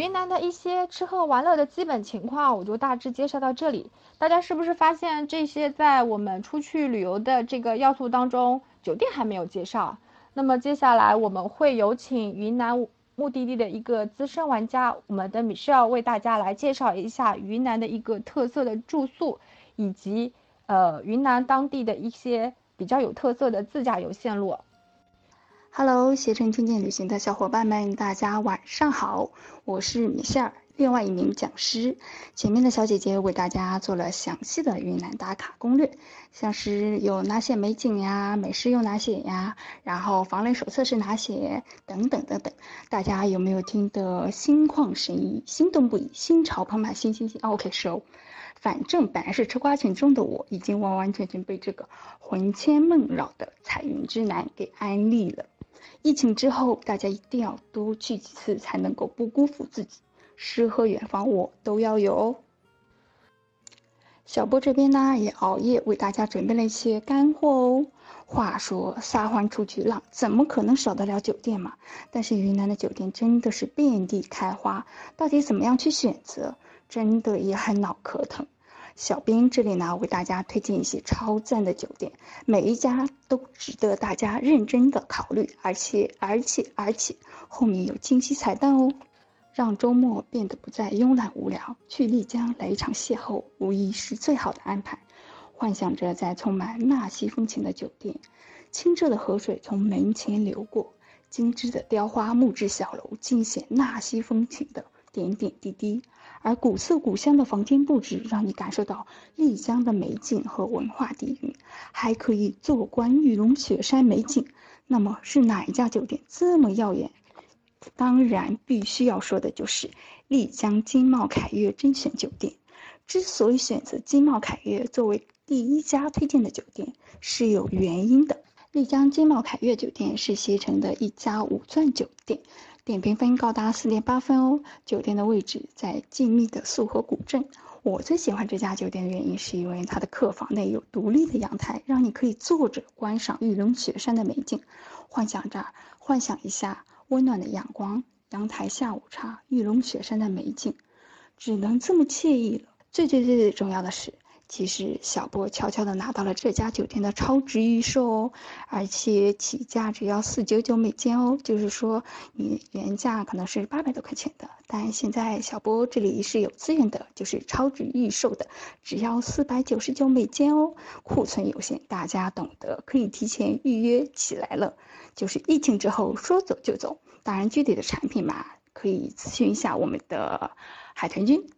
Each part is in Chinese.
云南的一些吃喝玩乐的基本情况，我就大致介绍到这里。大家是不是发现这些在我们出去旅游的这个要素当中，酒店还没有介绍？那么接下来我们会有请云南目的地的一个资深玩家，我们的米歇尔为大家来介绍一下云南的一个特色的住宿，以及呃云南当地的一些比较有特色的自驾游线路。Hello，携程听见旅行的小伙伴们，大家晚上好，我是米歇尔，另外一名讲师。前面的小姐姐为大家做了详细的云南打卡攻略，像是有哪些美景呀，美食有哪些呀，然后防雷手册是哪些，等等等等。大家有没有听得心旷神怡、心动不已、心潮澎湃、心心心？OK，so，反正本来是吃瓜群众的我，已经完完全全被这个魂牵梦绕的彩云之南给安利了。疫情之后，大家一定要多去几次，才能够不辜负自己。诗和远方，我都要有哦。小波这边呢，也熬夜为大家准备了一些干货哦。话说，撒欢出去浪，怎么可能少得了酒店嘛？但是云南的酒店真的是遍地开花，到底怎么样去选择，真的也很脑壳疼。小编这里呢，为大家推荐一些超赞的酒店，每一家都值得大家认真的考虑，而且而且而且后面有惊喜彩蛋哦，让周末变得不再慵懒无聊，去丽江来一场邂逅，无疑是最好的安排。幻想着在充满纳西风情的酒店，清澈的河水从门前流过，精致的雕花木质小楼尽显纳西风情的点点滴滴。而古色古香的房间布置，让你感受到丽江的美景和文化底蕴，还可以坐观玉龙雪山美景。那么是哪一家酒店这么耀眼？当然，必须要说的就是丽江金茂凯悦甄选酒店。之所以选择金茂凯悦作为第一家推荐的酒店，是有原因的。丽江金茂凯悦酒店是携程的一家五钻酒店。点评分高达四点八分哦！酒店的位置在静谧的素河古镇。我最喜欢这家酒店的原因，是因为它的客房内有独立的阳台，让你可以坐着观赏玉龙雪山的美景。幻想着，幻想一下温暖的阳光、阳台下午茶、玉龙雪山的美景，只能这么惬意了。最最最最重要的是。其实小波悄悄的拿到了这家酒店的超值预售哦，而且起价只要四九九美金哦，就是说你原价可能是八百多块钱的，但现在小波这里是有资源的，就是超值预售的，只要四百九十九美金哦，库存有限，大家懂得，可以提前预约起来了，就是疫情之后说走就走。当然具体的产品嘛，可以咨询一下我们的海豚君。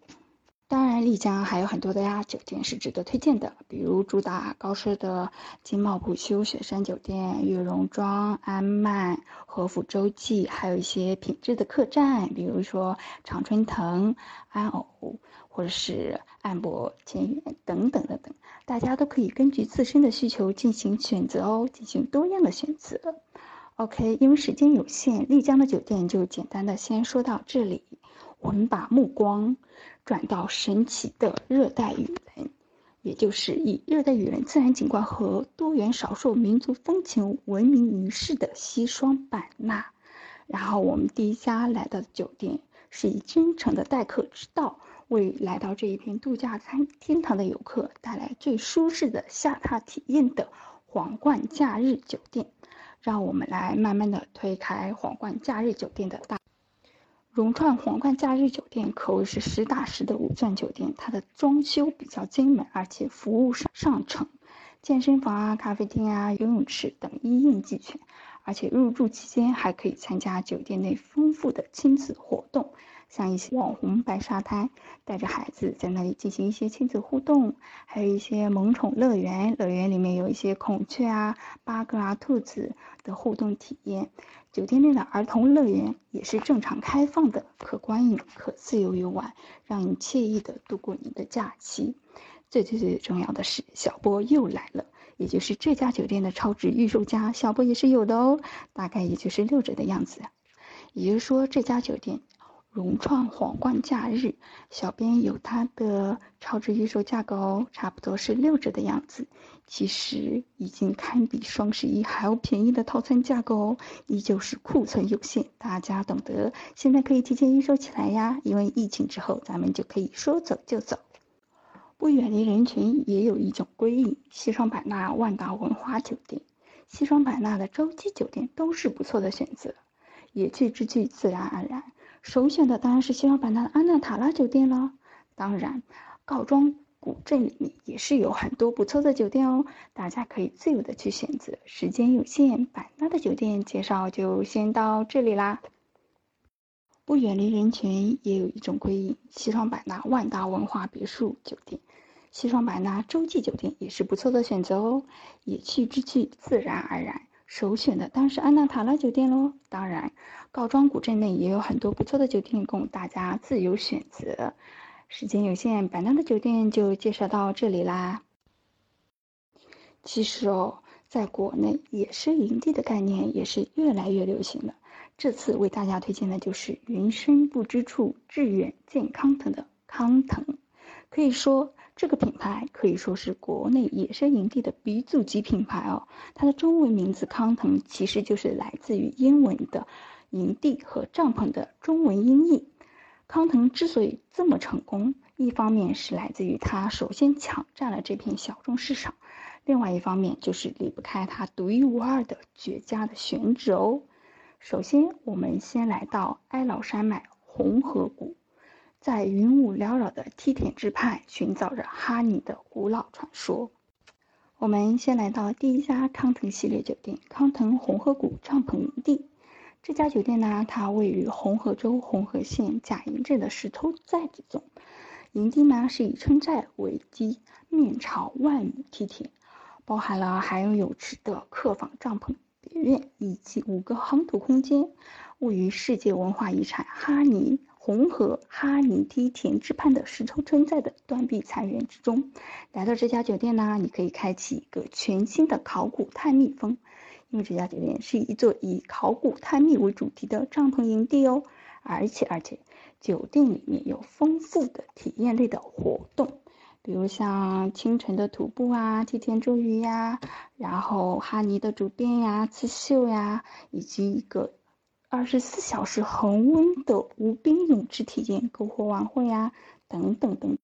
当然，丽江还有很多的呀，酒店是值得推荐的，比如主打高奢的金茂普修雪山酒店、悦榕庄、安曼、和府洲际，还有一些品质的客栈，比如说常春藤、安偶，或者是安博千园等等等等，大家都可以根据自身的需求进行选择哦，进行多样的选择。OK，因为时间有限，丽江的酒店就简单的先说到这里。我们把目光转到神奇的热带雨林，也就是以热带雨林自然景观和多元少数民族风情闻名于世的西双版纳。然后我们第一家来到的酒店是以真诚的待客之道，为来到这一片度假餐天堂的游客带来最舒适的下榻体验的皇冠假日酒店。让我们来慢慢的推开皇冠假日酒店的大。融创皇冠假日酒店可谓是实打实的五钻酒店，它的装修比较精美，而且服务上上乘，健身房啊、咖啡厅啊、游泳池等一应俱全，而且入住期间还可以参加酒店内丰富的亲子活动。像一些网红白沙滩，带着孩子在那里进行一些亲子互动，还有一些萌宠乐园，乐园里面有一些孔雀啊、八哥啊、兔子的互动体验。酒店内的儿童乐园也是正常开放的，可观影、可自由游玩，让你惬意的度过你的假期。最最最重要的是，小波又来了，也就是这家酒店的超值预售价，小波也是有的哦，大概也就是六折的样子。也就是说，这家酒店。融创皇冠假日，小编有它的超值预售价格哦，差不多是六折的样子。其实已经堪比双十一还要便宜的套餐价格哦，依旧是库存有限，大家懂得。现在可以提前预售起来呀，因为疫情之后咱们就可以说走就走。不远离人群，也有一种归隐。西双版纳万达文华酒店，西双版纳的洲际酒店都是不错的选择。野趣之趣，自然而然。首选的当然是西双版纳的安纳塔拉酒店了。当然，告庄古镇里面也是有很多不错的酒店哦，大家可以自由的去选择。时间有限，版纳的酒店介绍就先到这里啦。不远离人群，也有一种归隐。西双版纳万达文化别墅酒店，西双版纳洲际酒店也是不错的选择哦。野趣之趣，自然而然。首选的当然是安纳塔拉酒店喽。当然，告庄古镇内也有很多不错的酒店供大家自由选择。时间有限，版纳的酒店就介绍到这里啦。其实哦，在国内野生营地的概念也是越来越流行了。这次为大家推荐的就是云深不知处，致远健康腾的康腾。可以说。这个品牌可以说是国内野生营地的鼻祖级品牌哦。它的中文名字康腾其实就是来自于英文的营地和帐篷的中文音译。康腾之所以这么成功，一方面是来自于它首先抢占了这片小众市场，另外一方面就是离不开它独一无二的绝佳的选址哦。首先，我们先来到哀牢山脉红河谷。在云雾缭绕的梯田之畔，寻找着哈尼的古老传说。我们先来到第一家康腾系列酒店——康腾红河谷帐篷营地。这家酒店呢，它位于红河州红河县贾营镇的石头寨子中。营地呢是以村寨为基，面朝万亩梯田，包含了含有泳池的客房帐篷别院以及五个夯土空间，位于世界文化遗产哈尼。红河哈尼梯田之畔的石头村寨的断壁残垣之中，来到这家酒店呢，你可以开启一个全新的考古探秘风，因为这家酒店是一座以考古探秘为主题的帐篷营地哦，而且而且酒店里面有丰富的体验类的活动，比如像清晨的徒步啊、梯田捉鱼呀，然后哈尼的竹编呀、刺绣呀，以及一个。二十四小时恒温的无冰泳池体验、篝火晚会呀，等等等。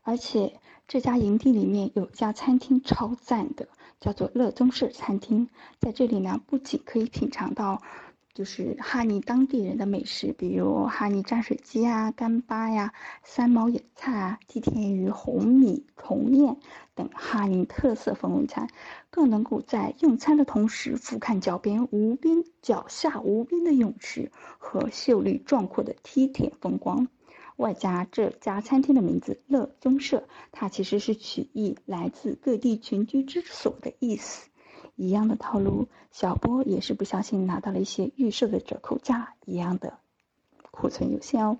而且这家营地里面有家餐厅超赞的，叫做乐宗式餐厅。在这里呢，不仅可以品尝到。就是哈尼当地人的美食，比如哈尼蘸水鸡啊、干巴呀、三毛野菜啊、梯田鱼、红米虫面等哈尼特色风味餐，更能够在用餐的同时俯瞰脚边无边脚下无边的泳池和秀丽壮阔的梯田风光。外加这家餐厅的名字“乐中社”，它其实是取意来自各地群居之所的意思。一样的套路，小波也是不小心拿到了一些预售的折扣价，一样的库存有限哦。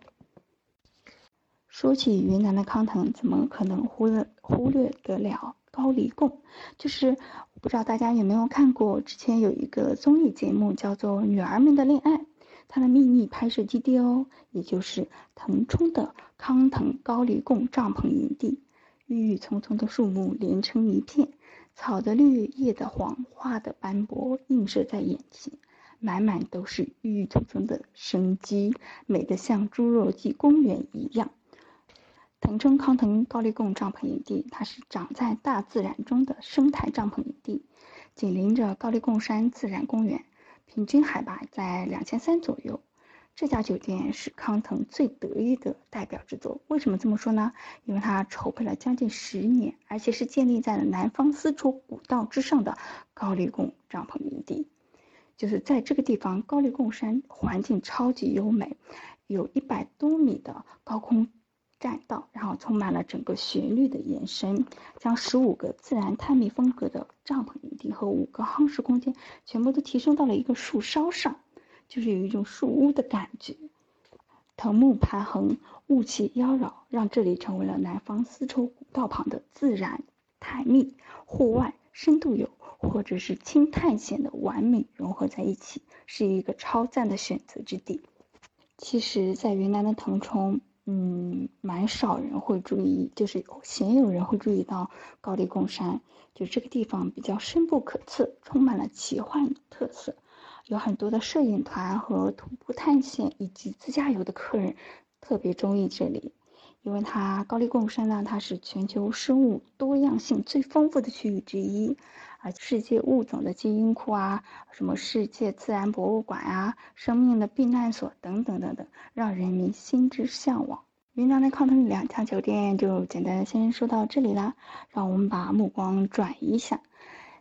说起云南的康腾，怎么可能忽略忽略得了高黎贡？就是不知道大家有没有看过，之前有一个综艺节目叫做《女儿们的恋爱》，它的秘密拍摄基地哦，也就是腾冲的康腾高黎贡帐篷营地，郁郁葱葱的树木连成一片。草的绿，叶的黄，花的斑驳，映射在眼前，满满都是郁郁葱葱的生机，美得像侏罗纪公园一样。腾冲康腾高黎贡帐篷营地，它是长在大自然中的生态帐篷营地，紧邻着高黎贡山自然公园，平均海拔在两千三左右。这家酒店是康腾最得意的代表之作。为什么这么说呢？因为它筹备了将近十年，而且是建立在了南方丝绸古道之上的高黎贡帐篷营地。就是在这个地方，高黎贡山环境超级优美，有一百多米的高空栈道，然后充满了整个旋律的延伸，将十五个自然探秘风格的帐篷营地和五个夯实空间全部都提升到了一个树梢上。就是有一种树屋的感觉，藤木盘横，雾气妖娆，让这里成为了南方丝绸古道旁的自然探秘、户外深度游或者是轻探险的完美融合在一起，是一个超赞的选择之地。其实，在云南的腾冲，嗯，蛮少人会注意，就是鲜有人会注意到高黎贡山，就这个地方比较深不可测，充满了奇幻特色，有很多的摄影团和徒步探险以及自驾游的客人特别中意这里。因为它高黎贡山呢，它是全球生物多样性最丰富的区域之一，啊，世界物种的基因库啊，什么世界自然博物馆啊，生命的避难所等等等等，让人民心之向往。云南的康腾两家酒店就简单先说到这里啦，让我们把目光转移一下。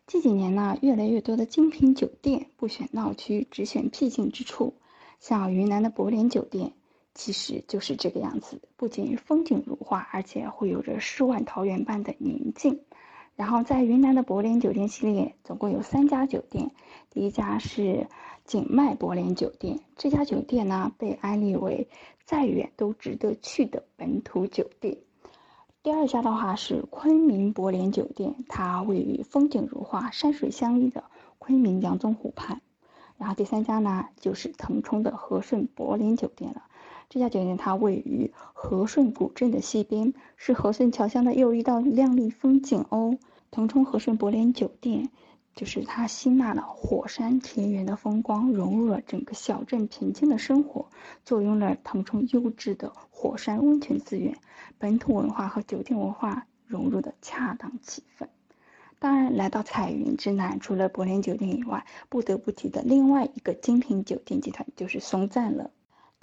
这几年呢，越来越多的精品酒店不选闹区，只选僻静之处，像云南的柏联酒店。其实就是这个样子，不仅风景如画，而且会有着世外桃源般的宁静。然后在云南的柏联酒店系列，总共有三家酒店。第一家是景迈柏联酒店，这家酒店呢被安利为再远都值得去的本土酒店。第二家的话是昆明博联酒店，它位于风景如画、山水相依的昆明阳宗湖畔。然后第三家呢就是腾冲的和顺博联酒店了。这家酒店它位于和顺古镇的西边，是和顺侨乡的又一道亮丽风景哦。腾冲和顺博联酒店，就是它吸纳了火山田园的风光，融入了整个小镇平静的生活，坐拥了腾冲优质的火山温泉资源，本土文化和酒店文化融入的恰当气氛。当然，来到彩云之南，除了柏联酒店以外，不得不提的另外一个精品酒店集团就是松赞了。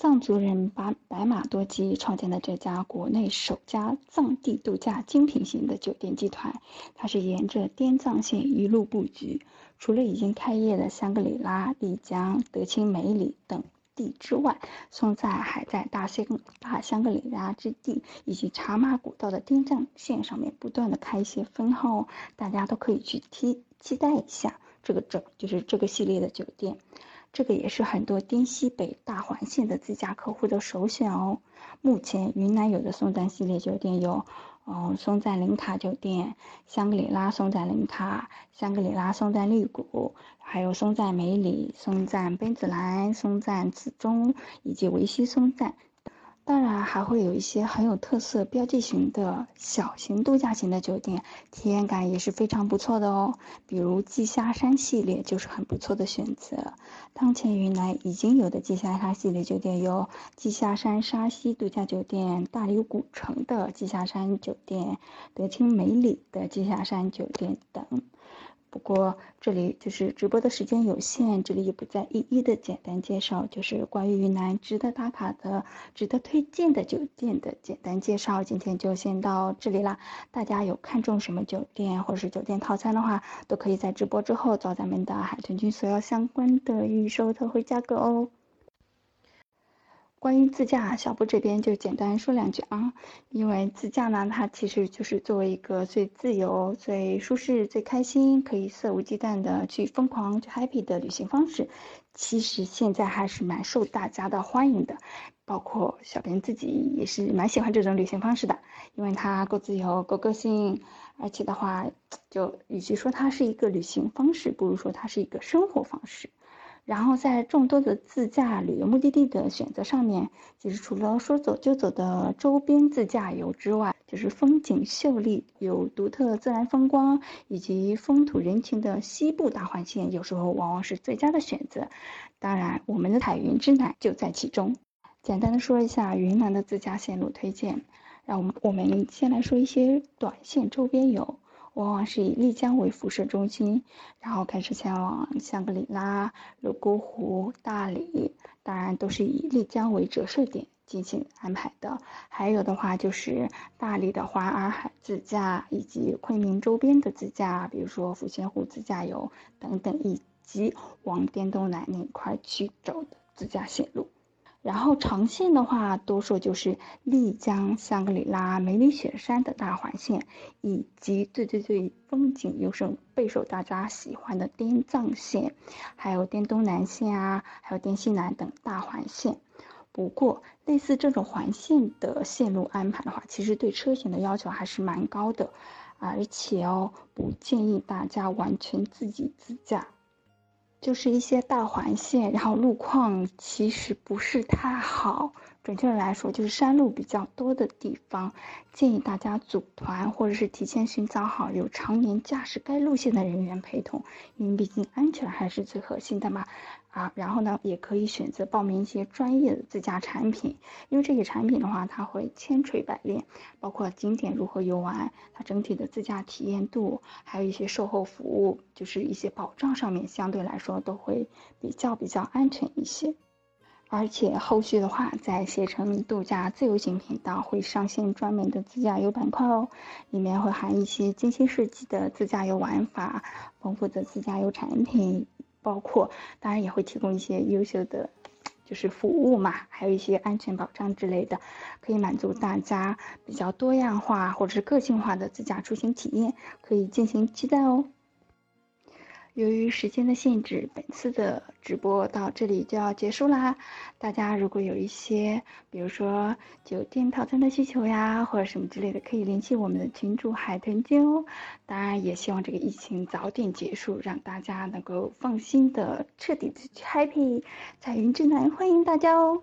藏族人把白马多吉创建的这家国内首家藏地度假精品型的酒店集团，它是沿着滇藏线一路布局。除了已经开业的香格里拉、丽江、德钦梅里等地之外，松赞还在大香大香格里拉之地以及茶马古道的滇藏线上面不断的开一些分号，大家都可以去期期待一下这个整就是这个系列的酒店。这个也是很多滇西北大环线的自驾客户的首选哦。目前云南有的松赞系列酒店有，嗯，松赞林卡酒店、香格里拉松赞林卡、香格里拉松赞绿谷，还有松赞梅里、松赞奔子兰、松赞紫中以及维西松赞。当然还会有一些很有特色、标记型的小型度假型的酒店，体验感也是非常不错的哦。比如季沙山系列就是很不错的选择。当前云南已经有的季沙山系列酒店有季沙山沙溪度假酒店、大理古城的季沙山酒店、德清梅里的季沙山酒店等。不过这里就是直播的时间有限，这里也不再一一的简单介绍，就是关于云南值得打卡的、值得推荐的酒店的简单介绍。今天就先到这里啦，大家有看中什么酒店或是酒店套餐的话，都可以在直播之后找咱们的海豚君索要相关的预售特惠价格哦。关于自驾，小布这边就简单说两句啊。因为自驾呢，它其实就是作为一个最自由、最舒适、最开心，可以肆无忌惮的去疯狂、去 happy 的旅行方式。其实现在还是蛮受大家的欢迎的，包括小编自己也是蛮喜欢这种旅行方式的，因为它够自由、够个性，而且的话，就与其说它是一个旅行方式，不如说它是一个生活方式。然后在众多的自驾旅游目的地的选择上面，其实除了说走就走的周边自驾游之外，就是风景秀丽、有独特自然风光以及风土人情的西部大环线，有时候往往是最佳的选择。当然，我们的彩云之南就在其中。简单的说一下云南的自驾线路推荐，让我们我们先来说一些短线周边游。往往是以丽江为辐射中心，然后开始前往香格里拉、泸沽湖、大理，当然都是以丽江为折射点进行安排的。还有的话就是大理的环洱海自驾，以及昆明周边的自驾，比如说抚仙湖自驾游等等，以及往滇东南那块去走的自驾线路。然后长线的话，多数就是丽江、香格里拉、梅里雪山的大环线，以及最最最风景优胜、备受大家喜欢的滇藏线，还有滇东南线啊，还有滇西南等大环线。不过，类似这种环线的线路安排的话，其实对车型的要求还是蛮高的，而且哦，不建议大家完全自己自驾。就是一些大环线，然后路况其实不是太好。准确的来说，就是山路比较多的地方，建议大家组团或者是提前寻找好有常年驾驶该路线的人员陪同，因为毕竟安全还是最核心的嘛。啊，然后呢，也可以选择报名一些专业的自驾产品，因为这些产品的话，它会千锤百炼，包括景点如何游玩，它整体的自驾体验度，还有一些售后服务，就是一些保障上面，相对来说都会比较比较安全一些。而且后续的话，在携程度假自由行频道会上线专门的自驾游板块哦，里面会含一些精心设计的自驾游玩法，丰富的自驾游产品，包括当然也会提供一些优秀的就是服务嘛，还有一些安全保障之类的，可以满足大家比较多样化或者是个性化的自驾出行体验，可以进行期待哦。由于时间的限制，本次的直播到这里就要结束啦。大家如果有一些，比如说酒店套餐的需求呀，或者什么之类的，可以联系我们的群主海豚君哦。当然，也希望这个疫情早点结束，让大家能够放心的、彻底的去 happy。彩云之南欢迎大家哦。